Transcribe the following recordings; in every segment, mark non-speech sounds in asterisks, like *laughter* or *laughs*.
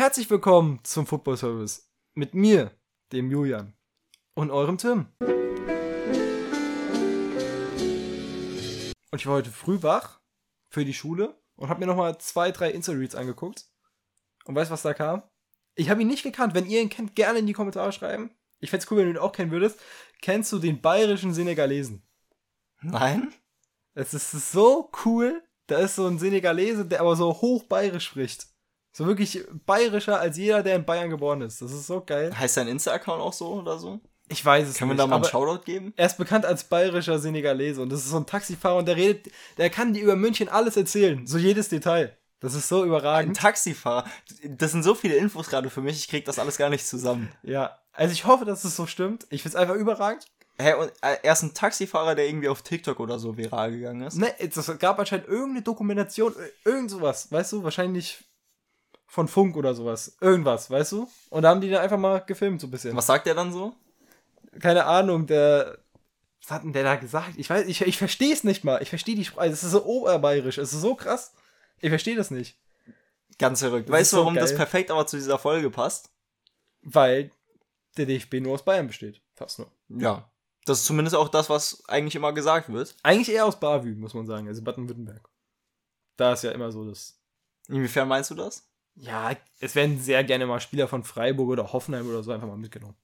Herzlich willkommen zum Football Service. Mit mir, dem Julian. Und eurem Tim. Und ich war heute früh wach für die Schule und habe mir nochmal zwei, drei Insta-Reads angeguckt. Und weißt was da kam? Ich habe ihn nicht gekannt. Wenn ihr ihn kennt, gerne in die Kommentare schreiben. Ich fände es cool, wenn du ihn auch kennen würdest. Kennst du den bayerischen Senegalesen? Nein? Es ist so cool. Da ist so ein Senegalese, der aber so hoch bayerisch spricht. So wirklich bayerischer als jeder, der in Bayern geboren ist. Das ist so geil. Heißt dein Insta-Account auch so oder so? Ich weiß es Können wir nicht. da mal einen Shoutout geben? er ist bekannt als bayerischer Senegalese und das ist so ein Taxifahrer und der redet, der kann dir über München alles erzählen. So jedes Detail. Das ist so Ein überragend. Taxifahrer. Das sind so viele Infos gerade für mich, ich krieg das alles gar nicht zusammen. Ja. Also ich hoffe, dass es so stimmt. Ich find's einfach überragend. Hä, und äh, er ist ein Taxifahrer, der irgendwie auf TikTok oder so viral gegangen ist. Ne, es gab anscheinend irgendeine Dokumentation, ir- irgend sowas, weißt du? Wahrscheinlich von Funk oder sowas. Irgendwas, weißt du? Und da haben die da einfach mal gefilmt, so ein bisschen. Was sagt er dann so? Keine Ahnung, der. Was hat denn der da gesagt? Ich weiß, ich, ich verstehe es nicht mal. Ich verstehe die Sprache. Es ist so oberbayerisch. Es ist so krass. Ich verstehe das nicht. Ganz verrückt. Das weißt du, so warum das geil. perfekt aber zu dieser Folge passt? Weil der DFB nur aus Bayern besteht. Fast nur. Ja. Das ist zumindest auch das, was eigentlich immer gesagt wird. Eigentlich eher aus Bavü, muss man sagen. Also Baden-Württemberg. Da ist ja immer so das. Inwiefern meinst du das? Ja, es werden sehr gerne mal Spieler von Freiburg oder Hoffenheim oder so einfach mal mitgenommen.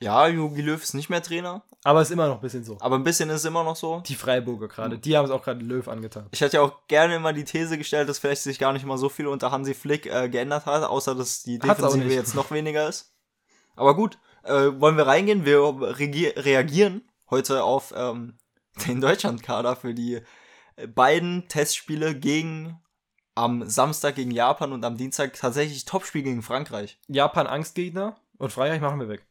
Ja, Jogi Löw ist nicht mehr Trainer, Aber es ist immer noch ein bisschen so. aber ein bisschen ist es immer noch so. Die Freiburger gerade. Die haben es auch gerade Löw angetan. Ich hatte ja auch gerne immer die These gestellt, dass vielleicht sich gar nicht mal so viel unter Hansi Flick äh, geändert hat, außer dass die Defensive jetzt noch weniger ist. Aber gut, äh, wollen wir reingehen? Wir reagieren heute auf ähm, den Deutschlandkader für die äh, beiden Testspiele gegen am Samstag gegen Japan und am Dienstag tatsächlich Topspiel gegen Frankreich. Japan Angstgegner und Frankreich machen wir weg.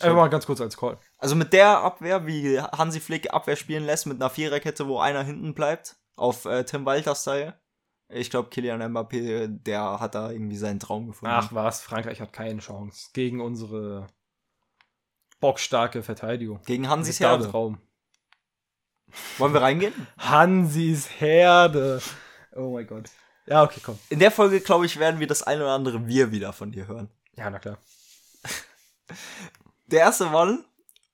Einfach mal ganz kurz als Call. Also mit der Abwehr, wie Hansi Flick Abwehr spielen lässt, mit einer Viererkette, wo einer hinten bleibt, auf äh, Tim Walter-Style. Ich glaube, Kylian Mbappé, der hat da irgendwie seinen Traum gefunden. Ach was, Frankreich hat keine Chance gegen unsere bockstarke Verteidigung. Gegen Hansis Herde. Traum. Wollen wir reingehen? Hansis Herde. Oh mein Gott. Ja, okay, komm. In der Folge, glaube ich, werden wir das ein oder andere Wir wieder von dir hören. Ja, na klar. Der erste Mann,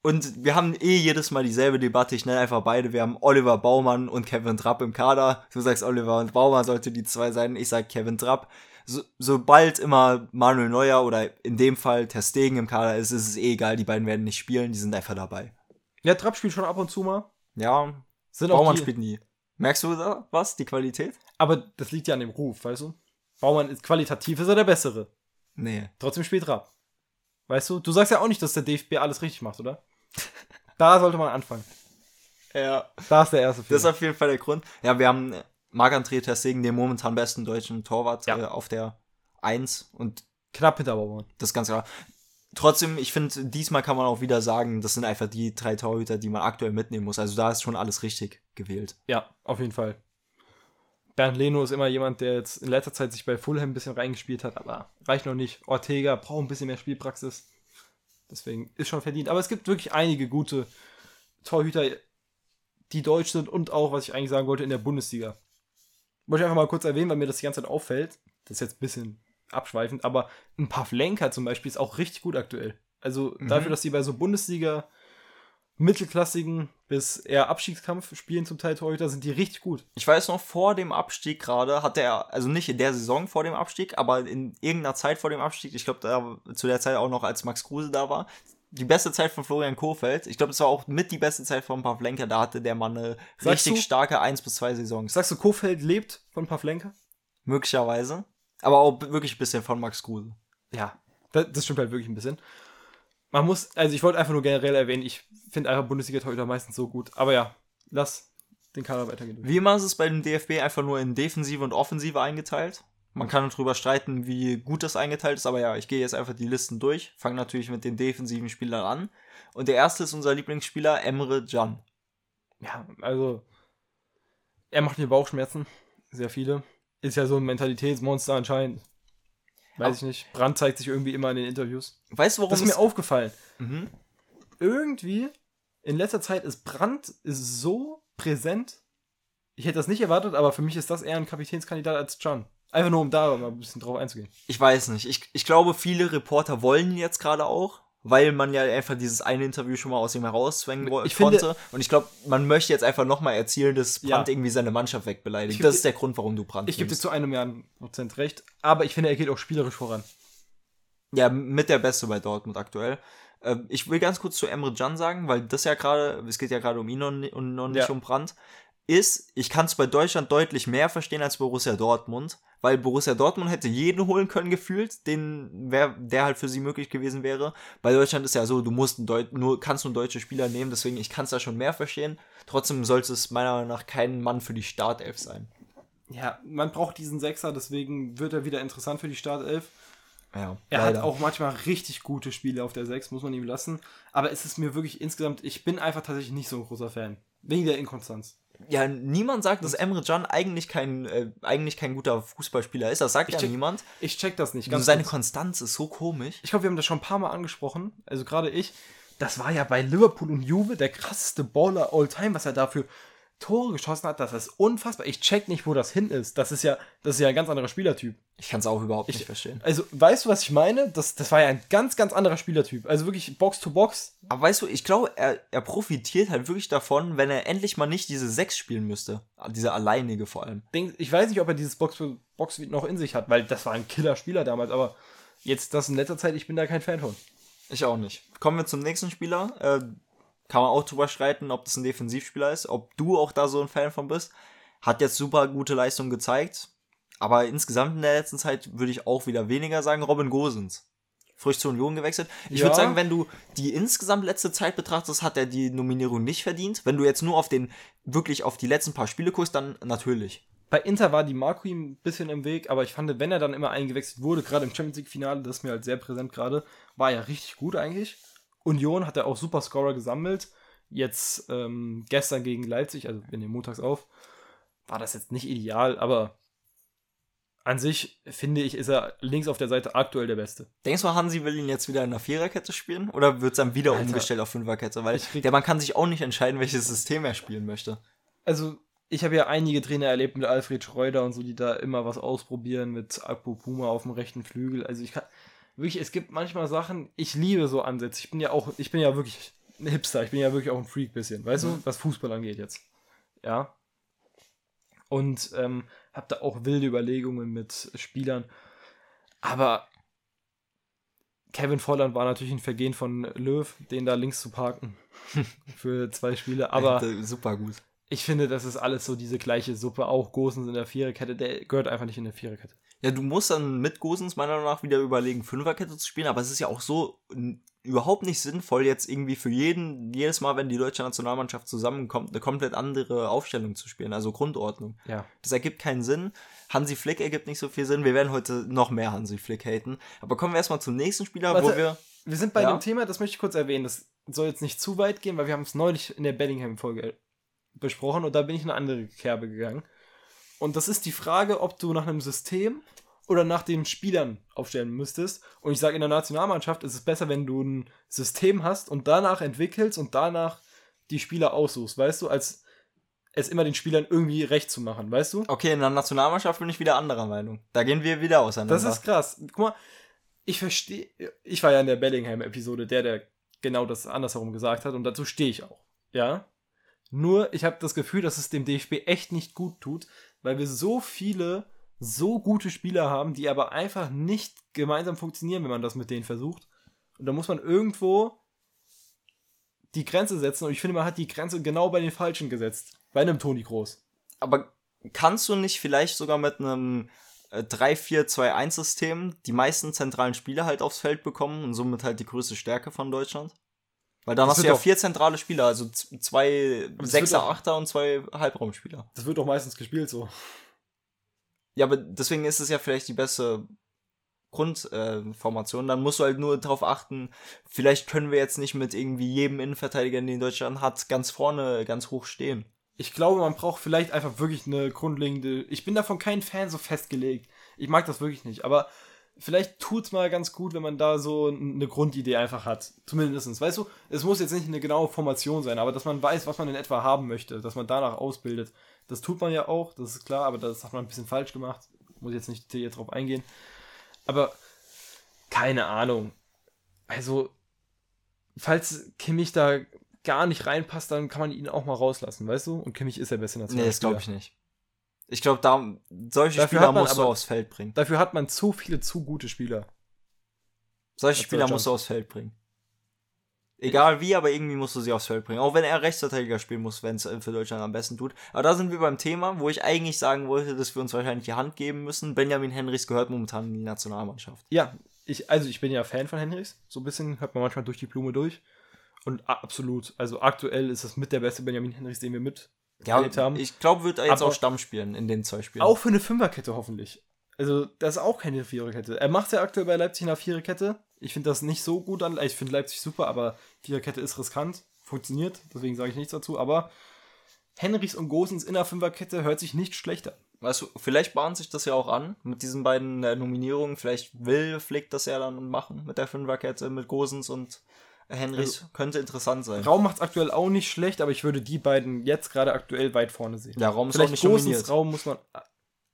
und wir haben eh jedes Mal dieselbe Debatte, ich nenne einfach beide. Wir haben Oliver Baumann und Kevin Trapp im Kader. Du sagst, Oliver und Baumann sollte die zwei sein. Ich sag Kevin Trapp. So, sobald immer Manuel Neuer oder in dem Fall Ter Stegen im Kader ist, ist es eh egal. Die beiden werden nicht spielen, die sind einfach dabei. Ja, Trapp spielt schon ab und zu mal. Ja, Sind auch Baumann die, spielt nie. Merkst du da was? Die Qualität? Aber das liegt ja an dem Ruf, weißt du? Baumann ist qualitativ, ist er der Bessere. Nee. Trotzdem spielt Trapp. Weißt du? Du sagst ja auch nicht, dass der DFB alles richtig macht, oder? *laughs* Da sollte man anfangen. Ja. Da ist der erste Das ist Fehler. auf jeden Fall der Grund. Ja, wir haben Marc-André Ter den momentan besten deutschen Torwart, Ja. äh, auf der 1 und Knapp hinter Baumann. das ist ganz klar. Trotzdem, ich finde, diesmal kann man auch wieder sagen, das sind einfach die drei Torhüter, die man aktuell mitnehmen muss. Also da ist schon alles richtig gewählt. Ja, auf jeden Fall. Bernd Leno ist immer jemand, der jetzt in letzter Zeit sich bei Fulham ein bisschen reingespielt hat, aber reicht noch nicht. Ortega braucht ein bisschen mehr Spielpraxis. Deswegen ist schon verdient. Aber es gibt wirklich einige gute Torhüter, die deutsch sind und auch, was ich eigentlich sagen wollte, in der Bundesliga. Wollte ich einfach mal kurz erwähnen, weil mir das die ganze Zeit auffällt. Das ist jetzt ein bisschen abschweifend, aber ein Pavlenka zum Beispiel ist auch richtig gut aktuell. Also dafür, dass die bei so Bundesliga mittelklassigen bis eher Abstiegskampf spielen zum Teil Torhüter, sind die richtig gut. Ich weiß noch, vor dem Abstieg gerade hat er, also nicht in der Saison vor dem Abstieg, aber in irgendeiner Zeit vor dem Abstieg, ich glaube, da zu der Zeit auch noch, als Max Kruse da war, die beste Zeit von Florian Kohfeldt. Ich glaube, das war auch mit die beste Zeit von Pavlenka. Da hatte der Mann eine Sagst richtig du? starke 1 bis 2 Saisons. Sagst du, Kofeld lebt von Pavlenka? Möglicherweise. Aber auch wirklich ein bisschen von Max Kruse. Ja. Das, das stimmt halt wirklich ein bisschen. Man muss, also ich wollte einfach nur generell erwähnen, ich finde einfach Bundesliga-Torhüter meistens so gut. Aber ja, lass den Kader weitergehen. Wie immer ist es bei dem DFB einfach nur in Defensive und Offensive eingeteilt. Man kann darüber streiten, wie gut das eingeteilt ist, aber ja, ich gehe jetzt einfach die Listen durch. Fange natürlich mit den defensiven Spielern an. Und der erste ist unser Lieblingsspieler, Emre Can. Ja, also er macht mir Bauchschmerzen. Sehr viele. Ist ja so ein Mentalitätsmonster anscheinend. Weiß Aber- ich nicht. Brand zeigt sich irgendwie immer in den Interviews. Weißt du, warum Das ist mir aufgefallen. Mhm. irgendwie in letzter Zeit ist Brandt ist so präsent. Ich hätte das nicht erwartet, aber für mich ist das eher ein Kapitänskandidat als Can. Einfach nur, um da mal ein bisschen drauf einzugehen. Ich weiß nicht. Ich, ich glaube, viele Reporter wollen ihn jetzt gerade auch, weil man ja einfach dieses eine Interview schon mal aus ihm herauszwängen Ich konnte. finde- Und ich glaube, man möchte jetzt einfach nochmal erzielen, dass Ja. Brandt irgendwie seine Mannschaft wegbeleidigt. Das ist der Grund, warum du Brandt Ich gebe dir zu einem Milliarden Prozent recht, aber ich finde, er geht auch spielerisch voran. Ja, mit der Beste bei Dortmund aktuell. Ähm, Ich will ganz kurz zu Emre Can sagen, weil das ja gerade, es geht ja gerade um ihn und, und noch nicht Ja. um Brandt, ist, ich kann es bei Deutschland deutlich mehr verstehen als Borussia Dortmund, weil Borussia Dortmund hätte jeden holen können gefühlt, den wer, der halt für sie möglich gewesen wäre. Bei Deutschland ist ja so, du musst nur kannst nur deutsche Spieler nehmen, deswegen ich kann es da schon mehr verstehen. Trotzdem sollte es meiner Meinung nach kein Mann für die Startelf sein. Ja, man braucht diesen Sechser, deswegen wird er wieder interessant für die Startelf. Ja, Er leider. hat auch manchmal richtig gute Spiele auf der 6, muss man ihm lassen. Aber es ist mir wirklich insgesamt, ich bin einfach tatsächlich nicht so ein großer Fan. Wegen der Inkonstanz. Ja, niemand sagt, dass Emre Can eigentlich kein, äh, eigentlich kein guter Fußballspieler ist. Das sagt Ich ja check- niemand. Ich check das nicht ganz seine kurz. Konstanz ist so komisch. Ich glaube, wir haben das schon ein paar Mal angesprochen. Also gerade ich. Das war ja bei Liverpool und Juve der krasseste Baller all time, was er dafür Tore geschossen hat. Das ist unfassbar. Ich check nicht, wo das hin ist. Das ist ja, das ist ja ein ganz anderer Spielertyp. Ich kann es auch überhaupt Ich- nicht verstehen. Also, weißt du, was ich meine? Das, das war ja ein ganz, ganz anderer Spielertyp. Also wirklich Box to Box. Aber weißt du, ich glaube, er, er profitiert halt wirklich davon, wenn er endlich mal nicht diese sechs spielen müsste. Diese alleinige vor allem. Denk, ich weiß nicht, ob er dieses Box to Box noch in sich hat, weil das war ein Killer-Spieler damals. Aber jetzt das in letzter Zeit, ich bin da kein Fan von. Ich auch nicht. Kommen wir zum nächsten Spieler. Äh, kann man auch drüber streiten, ob das ein Defensivspieler ist, ob du auch da so ein Fan von bist. Hat jetzt super gute Leistung gezeigt. Aber insgesamt in der letzten Zeit würde ich auch wieder weniger sagen, Robin Gosens. Frisch zur Union gewechselt. Ich Ja. würde sagen, wenn du die insgesamt letzte Zeit betrachtest, hat er die Nominierung nicht verdient. Wenn du jetzt nur auf den, wirklich auf die letzten paar Spiele guckst, dann natürlich. Bei Inter war die Marco ihm ein bisschen im Weg, aber ich fand, wenn er dann immer eingewechselt wurde, gerade im Champions League-Finale, das ist mir halt sehr präsent gerade, war er richtig gut eigentlich. Union hat er auch super Scorer gesammelt. Jetzt ähm, gestern gegen Leipzig, also wir nehmen montags auf, war das jetzt nicht ideal, aber an sich finde ich, ist er links auf der Seite aktuell der Beste. Denkst du, Hansi will ihn jetzt wieder in der Viererkette spielen? Oder wird es dann wieder Alter. umgestellt auf Fünferkette? Weil Ich krieg- der Mann kann sich auch nicht entscheiden, welches System er spielen möchte. Also, ich habe ja einige Trainer erlebt mit Alfred Schreuder und so, die da immer was ausprobieren mit Akpo Puma auf dem rechten Flügel. Also ich kann wirklich, es gibt manchmal Sachen, ich liebe so Ansätze. Ich bin ja auch, ich bin ja wirklich ein Hipster, ich bin ja wirklich auch ein Freak bisschen, weißt du, was Fußball angeht jetzt. Ja. Und ähm, habe da auch wilde Überlegungen mit Spielern. Aber Kevin Volland war natürlich ein Vergehen von Löw, den da links zu parken. *laughs* für zwei Spiele. Aber super gut. ich finde, das ist alles so diese gleiche Suppe. Auch Gosens in der Viererkette, der gehört einfach nicht in der Viererkette. Ja, du musst dann mit Gosens meiner Meinung nach wieder überlegen, Fünferkette zu spielen, aber es ist ja auch so überhaupt nicht sinnvoll, jetzt irgendwie für jeden, jedes Mal, wenn die deutsche Nationalmannschaft zusammenkommt, eine komplett andere Aufstellung zu spielen, also Grundordnung. Ja. Das ergibt keinen Sinn. Hansi Flick ergibt nicht so viel Sinn. Wir werden heute noch mehr Hansi Flick haten. Aber kommen wir erstmal zum nächsten Spieler, wo Warte. wir. Wir sind bei Ja. dem Thema, das möchte ich kurz erwähnen. Das soll jetzt nicht zu weit gehen, weil wir haben es neulich in der Bellingham-Folge besprochen und da bin ich in eine andere Kerbe gegangen. Und das ist die Frage, ob du nach einem System oder nach den Spielern aufstellen müsstest. Und ich sage, in der Nationalmannschaft ist es besser, wenn du ein System hast und danach entwickelst und danach die Spieler aussuchst, weißt du, als es immer den Spielern irgendwie recht zu machen, weißt du? Okay, in der Nationalmannschaft bin ich wieder anderer Meinung. Da gehen wir wieder auseinander. Das ist krass. Guck mal, ich verstehe, ich war ja in der Bellingham-Episode der, der genau das andersherum gesagt hat und dazu stehe ich auch. Ja. Nur, ich habe das Gefühl, dass es dem DFB echt nicht gut tut, weil wir so viele, so gute Spieler haben, die aber einfach nicht gemeinsam funktionieren, wenn man das mit denen versucht. Und da muss man irgendwo die Grenze setzen und ich finde, man hat die Grenze genau bei den Falschen gesetzt. Bei einem Toni Groß. Aber kannst du nicht vielleicht sogar mit einem äh, 3-4-2-1-System die meisten zentralen Spieler halt aufs Feld bekommen und somit halt die größte Stärke von Deutschland? Weil dann Das hast du ja vier zentrale Spieler, also zwei Sechser, doch- Achter und zwei Halbraumspieler. Das wird doch meistens gespielt so. Ja, aber deswegen ist es ja vielleicht die beste Grundformation. Äh, dann musst du halt nur darauf achten, vielleicht können wir jetzt nicht mit irgendwie jedem Innenverteidiger, den Deutschland hat, ganz vorne, ganz hoch stehen. Ich glaube, man braucht vielleicht einfach wirklich eine grundlegende. Ich bin davon kein Fan so festgelegt. Ich mag das wirklich nicht. Aber vielleicht tut's mal ganz gut, wenn man da so eine Grundidee einfach hat. Zumindestens. Weißt du, es muss jetzt nicht eine genaue Formation sein, aber dass man weiß, was man in etwa haben möchte, dass man danach ausbildet. Das tut man ja auch, das ist klar, aber das hat man ein bisschen falsch gemacht. Muss jetzt nicht detailliert drauf eingehen. Aber keine Ahnung. Also, falls Kimmich da gar nicht reinpasst, dann kann man ihn auch mal rauslassen, weißt du? Und Kimmich ist der beste Nee, das glaube ich nicht. Ich glaube, da solche Dafür Spieler musst du aber- aufs Feld bringen. Dafür hat man zu viele, zu gute Spieler. Solche Als Spieler musst du aufs Feld bringen. Egal wie, aber irgendwie musst du sie aufs Feld bringen. Auch wenn er Rechtsverteidiger spielen muss, wenn es für Deutschland am besten tut. Aber da sind wir beim Thema, wo ich eigentlich sagen wollte, dass wir uns wahrscheinlich die Hand geben müssen. Benjamin Henrichs gehört momentan in die Nationalmannschaft. Ja, ich, also ich bin ja Fan von Henrys. So ein bisschen hört man manchmal durch die Blume durch. Und absolut, also aktuell ist es mit der beste Benjamin Henrys, den wir mit Ja, erlebt haben. ich glaube, wird er jetzt Aber- auch Stamm spielen in den zwei Spielen. Auch für eine Fünferkette hoffentlich. Also, das ist auch keine Viererkette. Er macht ja aktuell bei Leipzig eine Viererkette. Ich finde das nicht so gut an. Ich finde Leipzig super, aber Viererkette ist riskant. Funktioniert, deswegen sage ich nichts dazu. Aber Henrichs und Gosens in der Fünferkette hört sich nicht schlecht an. Weißt du, vielleicht bahnt sich das ja auch an mit diesen beiden äh, Nominierungen. Vielleicht will Flick das ja dann machen mit der Fünferkette, mit Gosens und Henrichs. Also- Könnte interessant sein. Raum macht es aktuell auch nicht schlecht, aber ich würde die beiden jetzt gerade aktuell weit vorne sehen. Ja, Raum ist auch Vielleicht nicht Gosens nominiert. Raum muss man.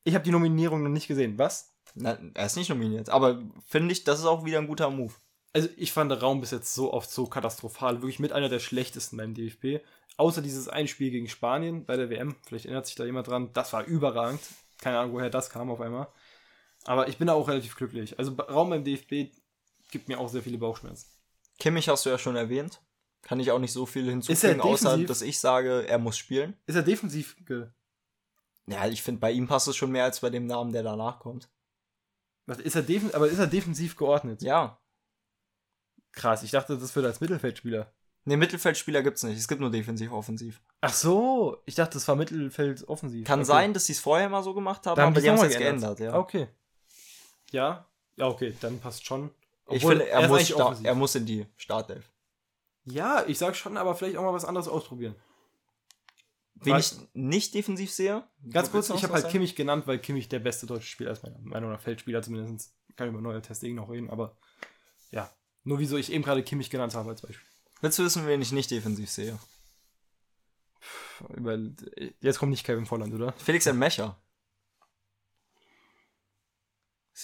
Ich habe die Nominierung noch nicht gesehen. Was? Nein, er ist nicht nominiert. Aber finde ich, das ist auch wieder ein guter Move. Also ich fand der Raum bis jetzt so oft so katastrophal, wirklich mit einer der schlechtesten beim DFB. Außer dieses ein Spiel gegen Spanien bei der WM, vielleicht erinnert sich da jemand dran, das war überragend. Keine Ahnung, woher das kam auf einmal. Aber ich bin da auch relativ glücklich. Also Raum beim DFB gibt mir auch sehr viele Bauchschmerzen. Kimmich hast du ja schon erwähnt. Kann ich auch nicht so viel hinzufügen, außer dass ich sage, er muss spielen. Ist er defensiv ge Ja, ich finde, bei ihm passt es schon mehr als bei dem Namen, der danach kommt. was, ist er aber ist er defensiv geordnet? Ja. Krass, ich dachte, das wird als Mittelfeldspieler. Ne, Mittelfeldspieler gibt's nicht. Es gibt nur defensiv, offensiv. Ach so, ich dachte, das war Mittelfeld offensiv. Kann Okay. sein, dass sie es vorher mal so gemacht haben, Da haben aber die haben es jetzt geändert, ja. Okay. Ja, ja, okay, dann passt schon. Ich Obwohl, finde, er, ist muss er muss in die Startelf. Ja, ich sag schon, aber vielleicht auch mal was anderes ausprobieren. Wen ich nicht defensiv sehe. Ganz kurz, ich habe halt sagen? Kimmich genannt, weil Kimmich der beste deutsche Spieler ist, meiner Meinung nach. Feldspieler zumindest. Kann über neue Testing noch reden, aber ja. Nur wieso ich eben gerade Kimmich genannt habe als Beispiel. Willst du wissen, wen ich nicht defensiv sehe? Über, jetzt kommt nicht Kevin Volland, oder? Felix Mecher.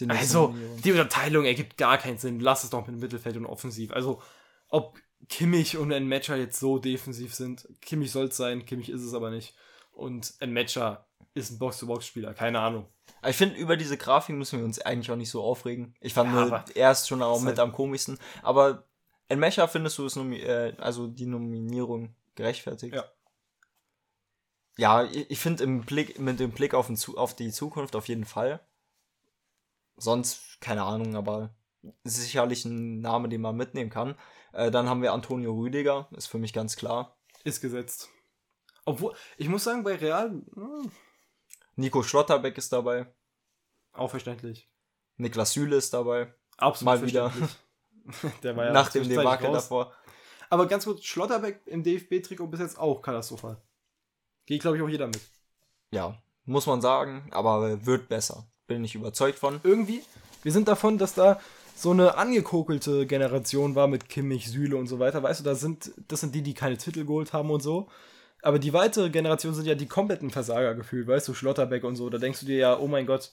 Also, die Unterteilung ergibt gar keinen Sinn. Lass es doch mit Mittelfeld und Offensiv. Also, ob Kimmich und ein Matcher jetzt so defensiv sind. Kimmich soll es sein, Kimmich ist es aber nicht. Und ein Matcher ist ein Box-to-Box-Spieler, keine Ahnung. Ich finde, über diese Grafik müssen wir uns eigentlich auch nicht so aufregen. Ich fand Ja, nur, er ist schon auch mit halt- am komischsten. Aber in Mecha findest du es äh, also die Nominierung gerechtfertigt? Ja. Ja, ich, ich finde im Blick, mit dem Blick auf, den, auf die Zukunft auf jeden Fall. Sonst, keine Ahnung, aber sicherlich ein Name, den man mitnehmen kann. Äh, dann haben wir Antonio Rüdiger, ist für mich ganz klar. Ist gesetzt. Obwohl, ich muss sagen, bei Real, hm, Nico Schlotterbeck ist dabei. auch verständlich. Niklas Süle ist dabei. Absolut Mal wieder. *laughs* Der war ja Nach dem Debakel davor. Aber ganz kurz, Schlotterbeck im DFB-Trikot bis jetzt auch katastrophal. Geht, glaube ich, auch jeder mit. Ja, muss man sagen, aber wird besser. Bin ich überzeugt von. Irgendwie, wir sind davon, dass da so eine angekokelte Generation war mit Kimmich, Süle und so weiter. Weißt du, da sind, das sind die, die keine Titel geholt haben und so. Aber die weitere Generation sind ja die kompletten Versager gefühlt, weißt du, Schlotterbeck und so. Da denkst du dir ja, oh mein Gott.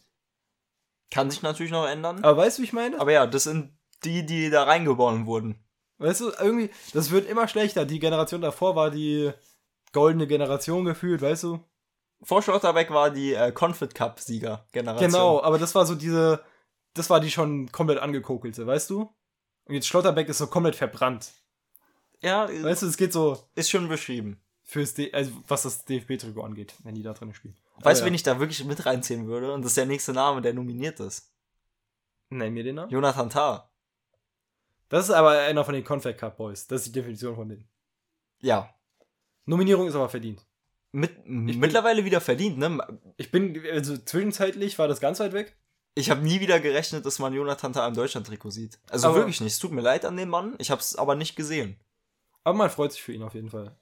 Kann sich natürlich noch ändern. Aber weißt du, wie ich meine? Aber ja, das sind die, die da reingeboren wurden. Weißt du, irgendwie, das wird immer schlechter. Die Generation davor war die goldene Generation gefühlt, weißt du? Vor Schlotterbeck war die äh, Confed Cup Sieger Generation. Genau, aber das war so diese, das war die schon komplett angekokelte, weißt du? Und jetzt Schlotterbeck ist so komplett verbrannt. Ja, Weißt du, es geht so ist schon beschrieben. fürs, D also was das DFB-Trikot angeht, wenn die da drin spielen. Weißt du, Aber wen ich da wirklich mit reinziehen würde? Und das ist der nächste Name, der nominiert ist. ja. Nenn mir den Namen. Jonathan Tah. Das ist aber einer von den Confed Cup Boys. Das ist die Definition von denen. Ja. Nominierung ist aber verdient. Mit, mittlerweile wieder verdient, ne? Ich bin, also zwischenzeitlich war das ganz weit weg. Ich habe nie wieder gerechnet, dass man Jonathan Tah im Deutschland-Trikot sieht. Also Aber- wirklich nicht. Es tut mir leid an den Mann. Ich habe es aber nicht gesehen. Aber man freut sich für ihn auf jeden Fall.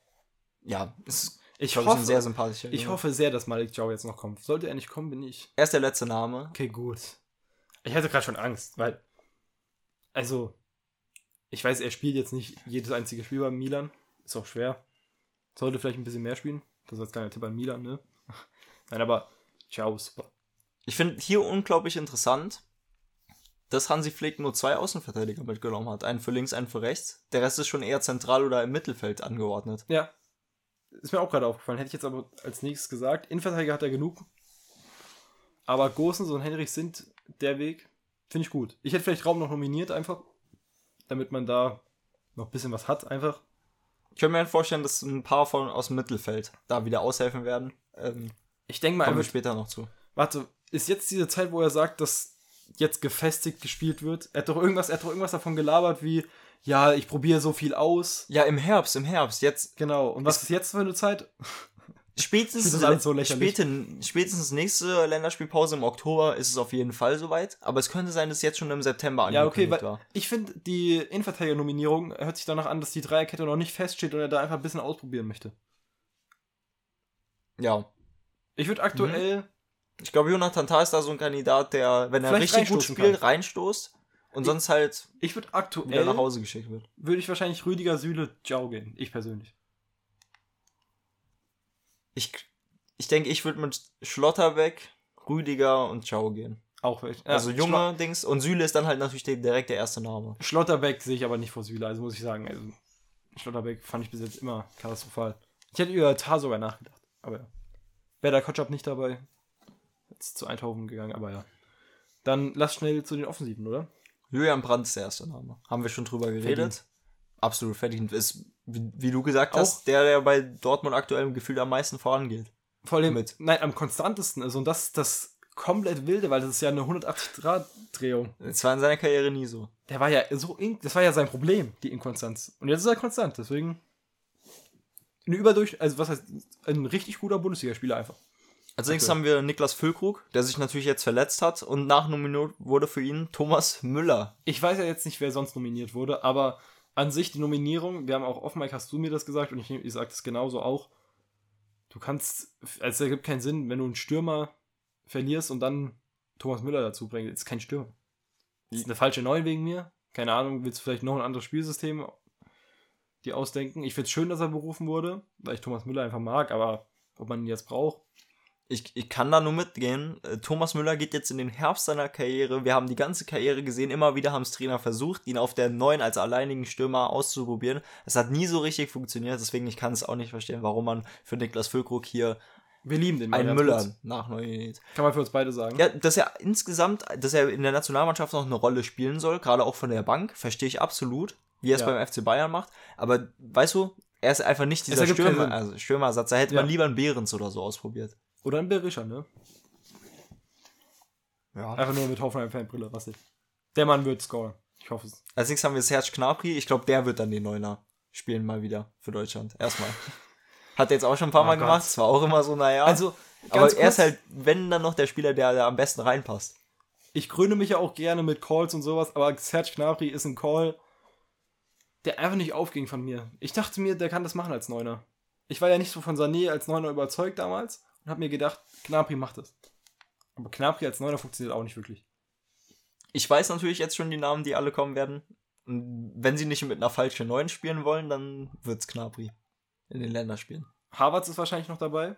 Ja, ist, Ich glaub ich, ein hoffe, sehr sympathischer ich Junge. hoffe sehr, dass Malik Chow jetzt noch kommt. Sollte er nicht kommen, bin ich. Er ist der letzte Name. Okay, gut. Ich hatte gerade schon Angst, weil. Also, ich weiß, er spielt jetzt nicht jedes einzige Spiel beim Milan. Ist auch schwer. Sollte vielleicht ein bisschen mehr spielen. Das ist jetzt keiner Tipp an Milan, ne? *laughs* Nein, aber Ciao super. Ich finde hier unglaublich interessant, dass Hansi Flick nur zwei Außenverteidiger mitgenommen hat. Einen für links, einen für rechts. Der Rest ist schon eher zentral oder im Mittelfeld angeordnet. Ja. Ist mir auch gerade aufgefallen. Hätte ich jetzt aber als nächstes gesagt. Innenverteidiger hat er genug. Aber Gosens und Henrich sind der Weg. Finde ich gut. Ich hätte vielleicht Raum noch nominiert, einfach. Damit man da noch ein bisschen was hat, einfach. Ich könnte mir halt vorstellen, dass ein paar von aus dem Mittelfeld da wieder aushelfen werden. Ähm, Ich denke mal, kommen wir später noch zu. Warte, ist jetzt diese Zeit, wo er sagt, dass jetzt gefestigt gespielt wird? Er hat doch irgendwas, er hat doch irgendwas davon gelabert wie, ja, ich probiere so viel aus. Ja, im Herbst, im Herbst. Jetzt Genau. Und was ist jetzt für eine Zeit? Spätestens, Ich so späten, spätestens nächste Länderspielpause im Oktober ist es auf jeden Fall soweit. Aber es könnte sein, dass es jetzt schon im September Ja, okay, angekündigt war. ich finde, die Innenverteidiger-Nominierung hört sich danach an, dass die Dreierkette noch nicht feststeht und er da einfach ein bisschen ausprobieren möchte. Ja. Ich würde aktuell, Ich glaube, Jonathan Tah ist da so ein Kandidat, der, wenn er richtig gut spielt, kann. reinstoßt und sonst halt ich würde wieder aktuell, nach Hause geschickt wird. würde ich wahrscheinlich Rüdiger, Süle, Ciao gehen. Ich persönlich. Ich, ich denke, ich würde mit Schlotterbeck, Rüdiger und Ciao gehen. Auch welch- ja, also junge Dings. Und Süle ist dann halt natürlich der, direkt der erste Name. Schlo- Schlotterbeck sehe ich aber nicht vor Süle, also muss ich sagen. Also, Schlotterbeck fand ich bis jetzt immer katastrophal. Ich hätte über Tar sogar nachgedacht, aber ja. Wäre der Kotschab nicht dabei, jetzt zu Eindhoven gegangen, aber ja. Dann lass schnell zu den Offensiven, oder? Julian Brandt ist der erste Name. Haben wir schon drüber geredet. Absolut verdient. Ist, wie, wie du gesagt Auch- hast, der, der bei Dortmund aktuell im Gefühl am meisten vorangeht. Vor allem, Mit. nein, am konstantesten ist und das ist das komplett wilde, weil das ist ja eine 180-Grad-Drehung. Es war in seiner Karriere nie so. Der war ja so, das war ja sein Problem, die Inkonstanz. Und jetzt ist er konstant, deswegen eine Überdurch, also was heißt, ein richtig guter Bundesligaspieler einfach. Als nächstes Okay. haben wir Niklas Füllkrug, der sich natürlich jetzt verletzt hat und nachnominiert wurde für ihn Thomas Müller. Ich weiß ja jetzt nicht, wer sonst nominiert wurde, aber an sich die Nominierung, wir haben auch off Mike, hast du mir das gesagt und ich, ich sage das genauso auch. Du kannst, also es ergibt keinen Sinn, wenn du einen Stürmer verlierst und dann Thomas Müller dazu bringst. Ist kein Stürmer. Das ist eine falsche Neun wegen mir. Keine Ahnung, willst du vielleicht noch ein anderes Spielsystem dir ausdenken? Ich finde es schön, dass er berufen wurde, weil ich Thomas Müller einfach mag, aber ob man ihn jetzt braucht. Ich, ich kann da nur mitgehen. Äh, Thomas Müller geht jetzt in den Herbst seiner Karriere. Wir haben die ganze Karriere gesehen. Immer wieder haben es Trainer versucht, ihn auf der neuen als alleinigen Stürmer auszuprobieren. Es hat nie so richtig funktioniert. Deswegen ich kann es auch nicht verstehen, warum man für Niklas Füllkrug hier Wir lieben den einen ganz Müller kurz. nachnominiert. Kann man für uns beide sagen. Ja, dass er insgesamt, dass er in der Nationalmannschaft noch eine Rolle spielen soll, gerade auch von der Bank, verstehe ich absolut, wie er es Ja. beim FC Bayern macht. Aber weißt du, er ist einfach nicht dieser Stürmer, also Stürmersatz. Da hätte Ja. man lieber einen Behrens oder so ausprobiert. Oder ein Berisha, ne? Ja. Einfach nur mit Hoffenheim-Fanbrille, was ich. Der Mann wird scoren. Ich hoffe es. Als nächstes haben wir Serge Gnabry. Ich glaube, der wird dann den Neuner spielen mal wieder für Deutschland. Erstmal. *laughs* Hat er jetzt auch schon ein paar Oh Mal Gott. gemacht. Es war auch immer so, naja. Also, aber ganz er ist kurz, halt, wenn dann noch der Spieler, der da am besten reinpasst. ich kröne mich ja auch gerne mit Calls und sowas, aber Serge Gnabry ist ein Call, der einfach nicht aufging von mir. Ich dachte mir, der kann das machen als Neuner. Ich war ja nicht so von Sané als Neuner überzeugt damals und habe mir gedacht, Gnabry macht das. Aber Gnabry als Neuner funktioniert auch nicht wirklich. Ich weiß natürlich jetzt schon die Namen, die alle kommen werden. Und wenn sie nicht mit einer falschen Neun spielen wollen, dann wird's Gnabry in den Länderspielen. Havertz ist wahrscheinlich noch dabei.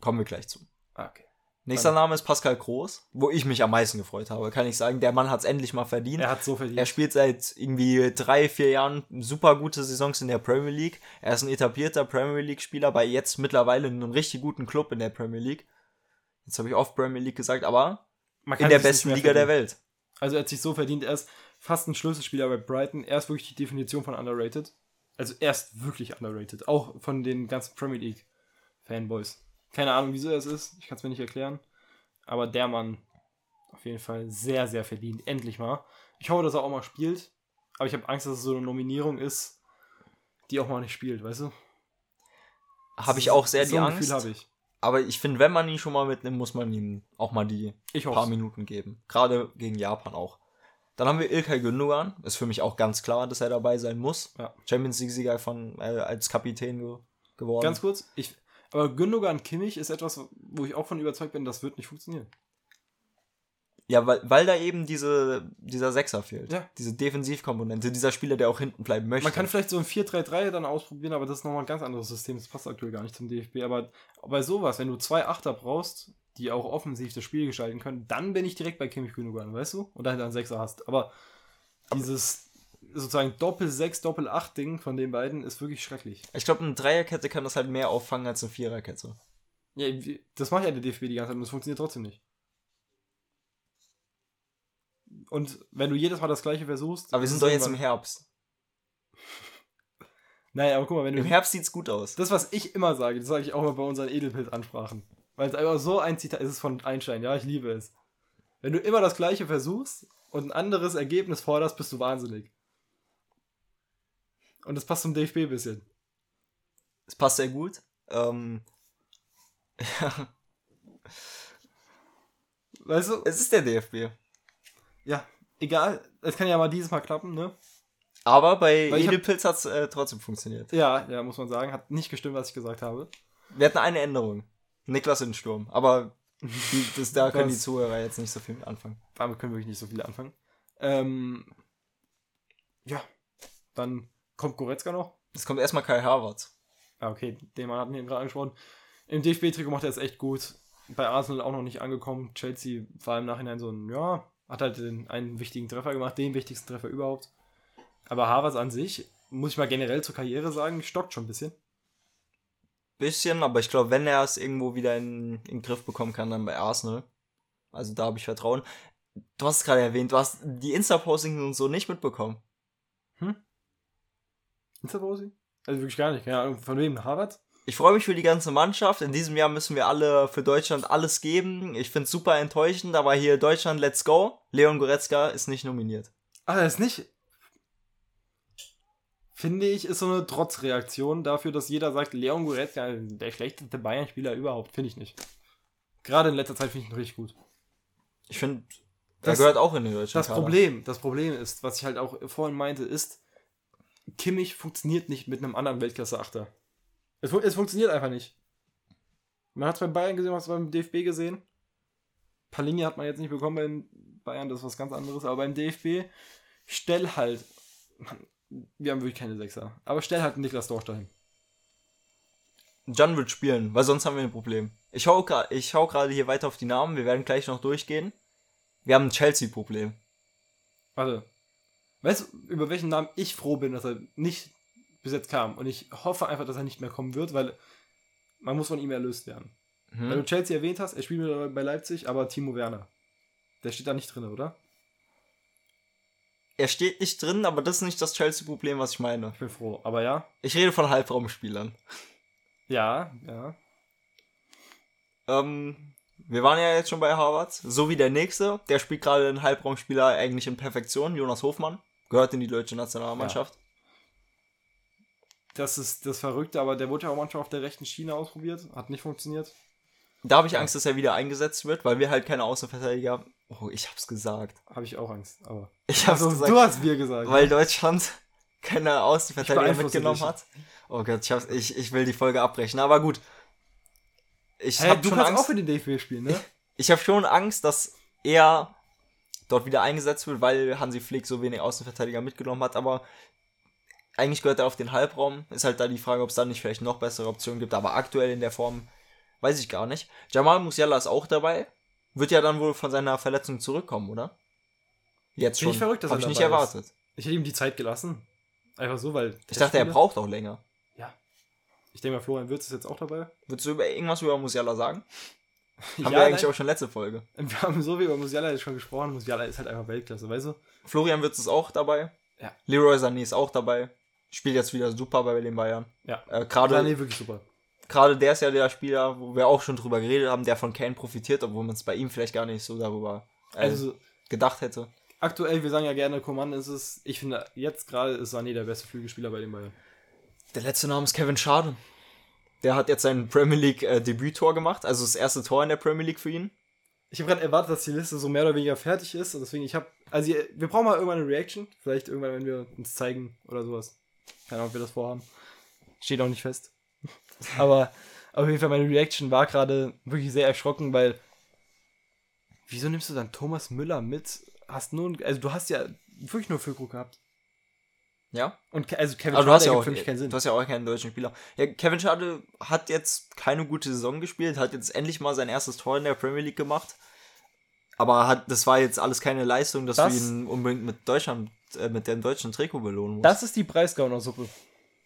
Kommen wir gleich zu. Ah, okay. Nächster Dann- Name ist Pascal Groß, wo ich mich am meisten gefreut habe, kann ich sagen. Der Mann hat's endlich mal verdient. Er hat so verdient. Er spielt seit irgendwie drei, vier Jahren super gute Saisons in der Premier League. Er ist ein etablierter Premier League-Spieler bei jetzt mittlerweile einem richtig guten Club in der Premier League. Jetzt habe ich oft Premier League gesagt, aber in der besten Liga der verdienen. Welt. Also er hat sich so verdient, er ist fast ein Schlüsselspieler bei Brighton. Er ist wirklich die Definition von underrated. Also er ist wirklich underrated. Auch von den ganzen Premier League Fanboys. Keine Ahnung, wieso er es ist. Ich kann es mir nicht erklären. Aber der Mann auf jeden Fall sehr, sehr verdient. Endlich mal. Ich hoffe, dass er auch mal spielt. Aber ich habe Angst, dass es so eine Nominierung ist, die auch mal nicht spielt, weißt du? Habe ich auch sehr so die Angst. Gefühl habe ich. Aber ich finde, wenn man ihn schon mal mitnimmt, muss man ihm auch mal die Ich paar. Minuten geben. Gerade gegen Japan auch. Dann haben wir Ilkay Gündogan. Ist für mich auch ganz klar, dass er dabei sein muss. Ja. Champions League-Sieger von, äh, als Kapitän ge geworden. Ganz kurz, ich, aber Gündogan Kimmich ist etwas, wo ich auch von überzeugt bin, das wird nicht funktionieren. Ja, weil, weil da eben diese, dieser Sechser fehlt. Ja. Diese Defensivkomponente, dieser Spieler, der auch hinten bleiben möchte. Man kann vielleicht so ein 4-3-3 dann ausprobieren, aber das ist nochmal ein ganz anderes System. Das passt aktuell gar nicht zum DFB. Aber bei sowas, wenn du zwei Achter brauchst, die auch offensiv das Spiel gestalten können, dann bin ich direkt bei Kimmich Gündogan, weißt du? Und dann einen Sechser hast. Aber dieses sozusagen Doppel-6, Doppel-8-Ding von den beiden ist wirklich schrecklich. Ich glaube, eine Dreierkette kann das halt mehr auffangen als eine Viererkette. Ja, das macht ja der DFB die ganze Zeit und das funktioniert trotzdem nicht. Und wenn du jedes Mal das gleiche versuchst. Aber wir sind doch jetzt im Herbst. *laughs* Naja, aber guck mal, wenn du. Im Herbst sieht's gut aus. Das, was ich immer sage, das sage ich auch mal bei unseren Edelpilz-Ansprachen. Weil es einfach so ein Zitat ist es von Einstein, ja, ich liebe es. Wenn du immer das gleiche versuchst und ein anderes Ergebnis forderst, bist du wahnsinnig. Und das passt zum DFB ein bisschen. Es passt sehr gut. Ähm, ja. *laughs* Weißt du? Es ist der DFB. Ja, egal. Es kann ja mal dieses Mal klappen, ne? Aber bei Edelpilz hat es äh, trotzdem funktioniert. Ja, ja, muss man sagen. Hat nicht gestimmt, was ich gesagt habe. Wir hatten eine Änderung. Niklas in Sturm. Aber die, das, da können die Zuhörer jetzt nicht so viel mit anfangen. Damit können wir wirklich nicht so viel anfangen. Ähm, ja, dann kommt Goretzka noch. Es kommt erstmal Kai Havertz. Ah, okay, den Mann hatten wir eben gerade angesprochen. Im DFB-Trikot macht er es echt gut. Bei Arsenal auch noch nicht angekommen. Chelsea war im Nachhinein so ein, ja, hat halt den, einen wichtigen Treffer gemacht, den wichtigsten Treffer überhaupt. Aber Havertz an sich, muss ich mal generell zur Karriere sagen, stockt schon ein bisschen. Bisschen, aber ich glaube, wenn er es irgendwo wieder in, in den Griff bekommen kann, dann bei Arsenal. Also da habe ich Vertrauen. Du hast es gerade erwähnt, du hast die Insta-Postings und so nicht mitbekommen. Hm? Insta-Posting? Also wirklich gar nicht. Ja, von wem? Harvard? Ich freue mich für die ganze Mannschaft. In diesem Jahr müssen wir alle für Deutschland alles geben. Ich finde es super enttäuschend, aber hier Deutschland, let's go. Leon Goretzka ist nicht nominiert. Ah, er ist nicht finde ich, ist so eine Trotzreaktion dafür, dass jeder sagt, Leon Goretzka, der schlechteste Bayern-Spieler überhaupt, finde ich nicht. Gerade in letzter Zeit finde ich ihn richtig gut. Ich finde, er gehört auch in den deutschen Das Kader. Problem, das Problem ist, was ich halt auch vorhin meinte, ist, Kimmich funktioniert nicht mit einem anderen Weltklasse-Achter. Es, es, funktioniert einfach nicht. Man hat es beim Bayern gesehen, man hat es beim DFB gesehen. Palini hat man jetzt nicht bekommen beim Bayern, das ist was ganz anderes, aber beim DFB stell halt wir haben wirklich keine Sechser. Aber stell halt Niklas Dorsch dahin. Jan wird spielen, weil sonst haben wir ein Problem. Ich hau, ich hau gerade hier weiter auf die Namen, wir werden gleich noch durchgehen. Wir haben ein Chelsea-Problem. Warte. Weißt du, über welchen Namen ich froh bin, dass er nicht bis jetzt kam? Und ich hoffe einfach, dass er nicht mehr kommen wird, weil man muss von ihm erlöst werden. Mhm. Weil du Chelsea erwähnt hast, er spielt bei Leipzig, aber Timo Werner. Der steht da nicht drin, oder? er steht nicht drin, aber das ist nicht das Chelsea-Problem, was ich meine. Ich bin froh, aber ja. Ich rede von Halbraumspielern. Ja, ja. Ähm, wir waren ja jetzt schon bei Harvard. So wie der nächste. Der spielt gerade einen Halbraumspieler eigentlich in Perfektion. Jonas Hofmann. Gehört in die deutsche Nationalmannschaft. Ja. Das ist das Verrückte, aber der wurde ja auch manchmal auf der rechten Schiene ausprobiert. Hat nicht funktioniert. Da habe ich Angst, dass er wieder eingesetzt wird, weil wir halt keine Außenverteidiger Oh, ich hab's gesagt. Habe ich auch Angst, aber. Ich hab's also, gesagt. Du hast mir gesagt. Weil Deutschland keine Außenverteidiger mitgenommen dich. hat. Oh Gott, ich, hab's, ich, ich will die Folge abbrechen, aber gut. Ich hey, hab du schon kannst Angst, auch für den DFB spielen, ne? Ich, ich habe schon Angst, dass er dort wieder eingesetzt wird, weil Hansi Flick so wenig Außenverteidiger mitgenommen hat, aber eigentlich gehört er auf den Halbraum. Ist halt da die Frage, ob es dann nicht vielleicht noch bessere Optionen gibt, aber aktuell in der Form weiß ich gar nicht. Jamal Musiala ist auch dabei. Wird ja dann wohl von seiner Verletzung zurückkommen, oder? Jetzt schon. Bin ich verrückt, dass Hab ich nicht erwartet. Ist. Ich hätte ihm die Zeit gelassen. Einfach so, weil. Ich dachte, Spieler, er braucht auch länger. Ja. Ich denke mal, Florian Wirtz ist jetzt auch dabei. Würdest du über irgendwas über Musiala sagen? *laughs* Haben ja, wir eigentlich nein. auch schon letzte Folge. *laughs* Wir haben so wie über Musiala jetzt schon gesprochen. Musiala ist halt einfach Weltklasse, weißt du? Florian Wirtz ist auch dabei. Ja. Leroy Sané ist auch dabei. Spielt jetzt wieder super bei den Bayern. Ja. Äh, gerade Sané wirklich super gerade der ist ja der Spieler, wo wir auch schon drüber geredet haben, der von Kane profitiert, obwohl man es bei ihm vielleicht gar nicht so darüber äh, also, gedacht hätte. Aktuell, wir sagen ja gerne, Coman ist es. Ich finde, jetzt gerade ist Sané der beste Flügelspieler bei dem Bayern. Der letzte Name ist Kevin Schade. Der hat jetzt sein Premier League äh, gemacht, also das erste Tor in der Premier League für ihn. Ich habe gerade erwartet, dass die Liste so mehr oder weniger fertig ist. Deswegen, ich habe. Also, wir brauchen mal irgendwann eine Reaction. Vielleicht irgendwann, wenn wir uns zeigen oder sowas. Keine Ahnung, ob wir das vorhaben. Steht auch nicht fest. *laughs* Aber auf jeden Fall, meine Reaction war gerade wirklich sehr erschrocken, weil. Wieso nimmst du dann Thomas Müller mit? Hast nun, also du hast ja wirklich nur Füllkrug gehabt. Ja? Und also Kevin Aber hast, ja auch, für mich keinen Sinn. du hast ja auch keinen deutschen Spieler. Ja, Kevin Schade hat jetzt keine gute Saison gespielt, hat jetzt endlich mal sein erstes Tor in der Premier League gemacht. Aber hat, das war jetzt alles keine Leistung, dass Das- du ihn unbedingt mit Deutschland, äh, mit dem deutschen Trikot belohnen musst. Das ist die Preisgauner-Suppe.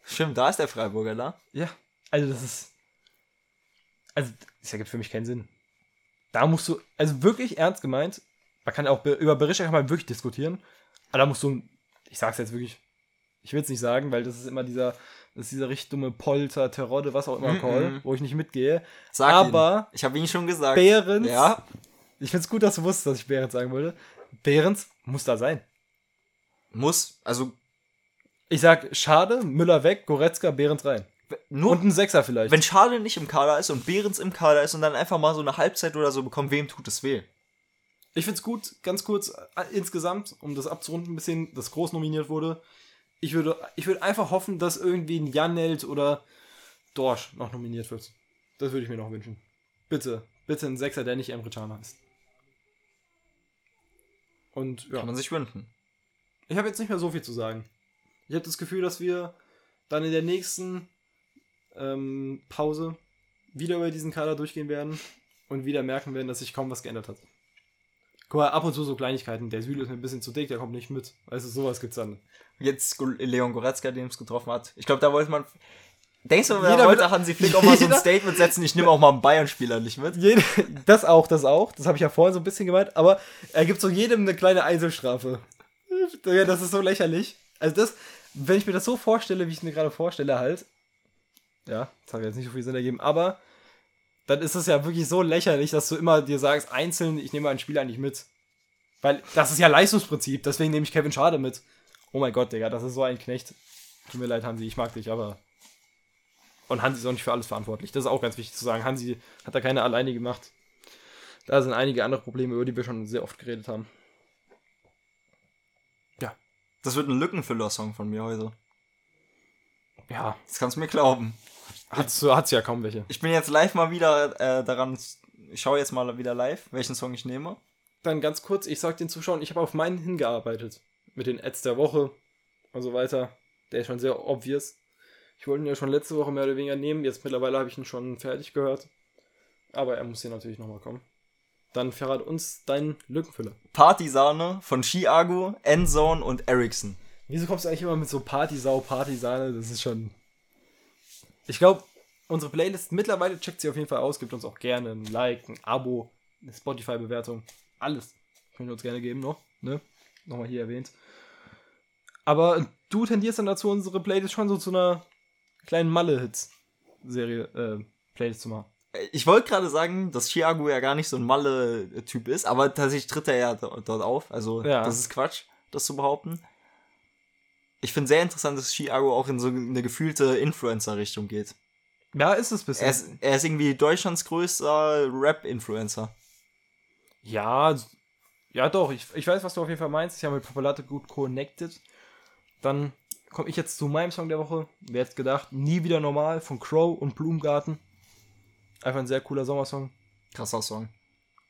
Stimmt, da ist der Freiburger da. Ja. Also das ist. Also, das ergibt für mich keinen Sinn. Da musst du, also wirklich ernst gemeint, man kann auch be- über Berisha kann man wirklich diskutieren, aber da musst du, ich sag's jetzt wirklich, ich will es nicht sagen, weil das ist immer dieser, das ist dieser richtig dumme Polter, Terodde, was auch immer Mhm, Call, mhm. wo ich nicht mitgehe. Sag aber ihn. Ich habe ihn schon gesagt. Behrens, Ja, ich find's gut, dass du wusstest, dass ich Behrens sagen wollte. Behrens muss da sein. muss. Also Ich sag, schade, Müller weg, Goretzka, Behrens rein. nur Und ein Sechser vielleicht. wenn Schade nicht im Kader ist und Behrens im Kader ist und dann einfach mal so eine Halbzeit oder so bekommt, wem tut es weh? Ich find's gut, ganz kurz, äh, insgesamt, um das abzurunden ein bisschen, dass groß nominiert wurde. Ich würde, ich würde einfach hoffen, dass irgendwie ein Janelt oder Dorsch noch nominiert wird. Das würde ich mir noch wünschen. Bitte, bitte ein Sechser, der nicht Emre Can heißt. Und ja, Kann man sich wünschen. ich habe jetzt nicht mehr so viel zu sagen. Ich habe das Gefühl, dass wir dann in der nächsten ähm, Pause wieder über diesen Kader durchgehen werden und wieder merken werden, dass sich kaum was geändert hat. Guck mal, ab und zu so Kleinigkeiten. Der Süle ist mir ein bisschen zu dick, der kommt nicht mit. Weißt du, sowas gibt's dann. Jetzt Leon Goretzka, den es getroffen hat. Ich glaube, da wollte man. Denkst du, Jeder wollte Hansi Flick auch mal so ein Statement setzen, ich nehme auch mal einen Bayern-Spieler nicht mit? Jede, das auch, das auch. Das habe ich ja vorhin so ein bisschen gemeint. Aber er gibt so jedem eine kleine Einzelstrafe. Ja, das ist so lächerlich. Also das, wenn ich mir das so vorstelle, wie ich es mir gerade vorstelle, halt. Ja, das hat jetzt nicht so viel Sinn ergeben, aber dann ist es ja wirklich so lächerlich, dass du immer dir sagst, einzeln, ich nehme einen Spieler nicht mit. Weil das ist ja Leistungsprinzip, deswegen nehme ich Kevin Schade mit. Oh mein Gott, Digga, das ist so ein Knecht. Tut mir leid, Hansi, ich mag dich, aber. Und Hansi ist auch nicht für alles verantwortlich. Das ist auch ganz wichtig zu sagen. Hansi hat da keine alleine gemacht. Da sind einige andere Probleme, über die wir schon sehr oft geredet haben. Das wird ein Lückenfüller-Song von mir heute. Ja, Das kannst du mir glauben. Hat's, hat's ja kaum welche. Ich bin jetzt live mal wieder äh, daran. Ich schaue jetzt mal wieder live, welchen Song ich nehme. Dann ganz kurz, ich sag den Zuschauern, ich habe auf meinen hingearbeitet. Mit den Ads der Woche und so weiter. Der ist schon sehr obvious. Ich wollte ihn ja schon letzte Woche mehr oder weniger nehmen. Jetzt mittlerweile habe ich ihn schon fertig gehört. Aber er muss hier natürlich nochmal kommen. Dann verrat uns deinen Lückenfüller. Partysahne von Chiago, Endzone und Ericsson. Wieso kommst du eigentlich immer mit so Partysau, Partysahne? Das ist schon. Ich glaube, unsere Playlist mittlerweile checkt sie auf jeden Fall aus. Gibt uns auch gerne ein Like, ein Abo, eine Spotify-Bewertung. Alles. Könnt ihr uns gerne geben noch. Ne? Nochmal hier erwähnt. Aber du tendierst dann dazu, unsere Playlist schon so zu einer kleinen Malle-Hits-Serie, äh, Playlist zu machen. Ich wollte gerade sagen, dass Chiago ja gar nicht so ein Malle-Typ ist, aber tatsächlich tritt er ja do- dort auf. Also, Ja. das ist Quatsch, das zu behaupten. Ich finde sehr interessant, dass Chiago auch in so eine gefühlte Influencer-Richtung geht. Ja, ist es bisher. Er ist, er ist irgendwie Deutschlands größter Rap-Influencer. Ja, ja doch, ich, ich weiß, was du auf jeden Fall meinst. Ich habe mit Popolate gut connected. Dann komme ich jetzt zu meinem Song der Woche. Wer hätte gedacht, nie wieder normal von Crow und Blumengarten. Einfach ein sehr cooler Sommersong. Krasser Song.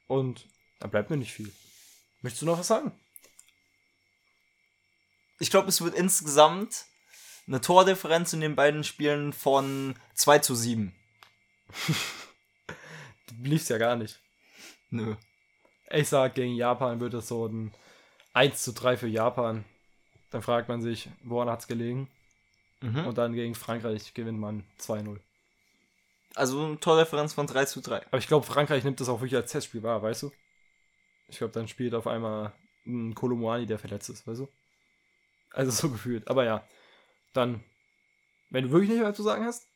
Und da bleibt mir nicht viel. Möchtest du noch was sagen? Ich glaube, es wird insgesamt eine Tordifferenz in den beiden Spielen von 2 zu 7. Du liefst ja gar nicht. Nö. Ich sag, gegen Japan wird es so ein 1 zu 3 für Japan. Dann fragt man sich, woran hat es gelegen? Mhm. Und dann gegen Frankreich gewinnt man 2-0. Also eine Tordifferenz von 3 zu 3. Aber ich glaube, Frankreich nimmt das auch wirklich als Testspiel wahr, weißt du? Ich glaube, dann spielt auf einmal ein Kolomoani, der verletzt ist, weißt du? Also so gefühlt. Aber ja, dann, wenn du wirklich nicht mehr zu sagen hast,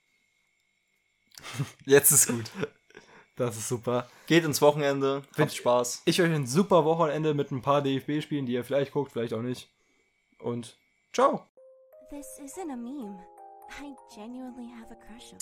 Jetzt ist gut. *laughs* das ist super. Geht ins Wochenende, habt Spaß. Ich euch ein super Wochenende mit ein paar DFB-Spielen, die ihr vielleicht guckt, vielleicht auch nicht. Und ciao! This isn't a meme. I genuinely have a crush on.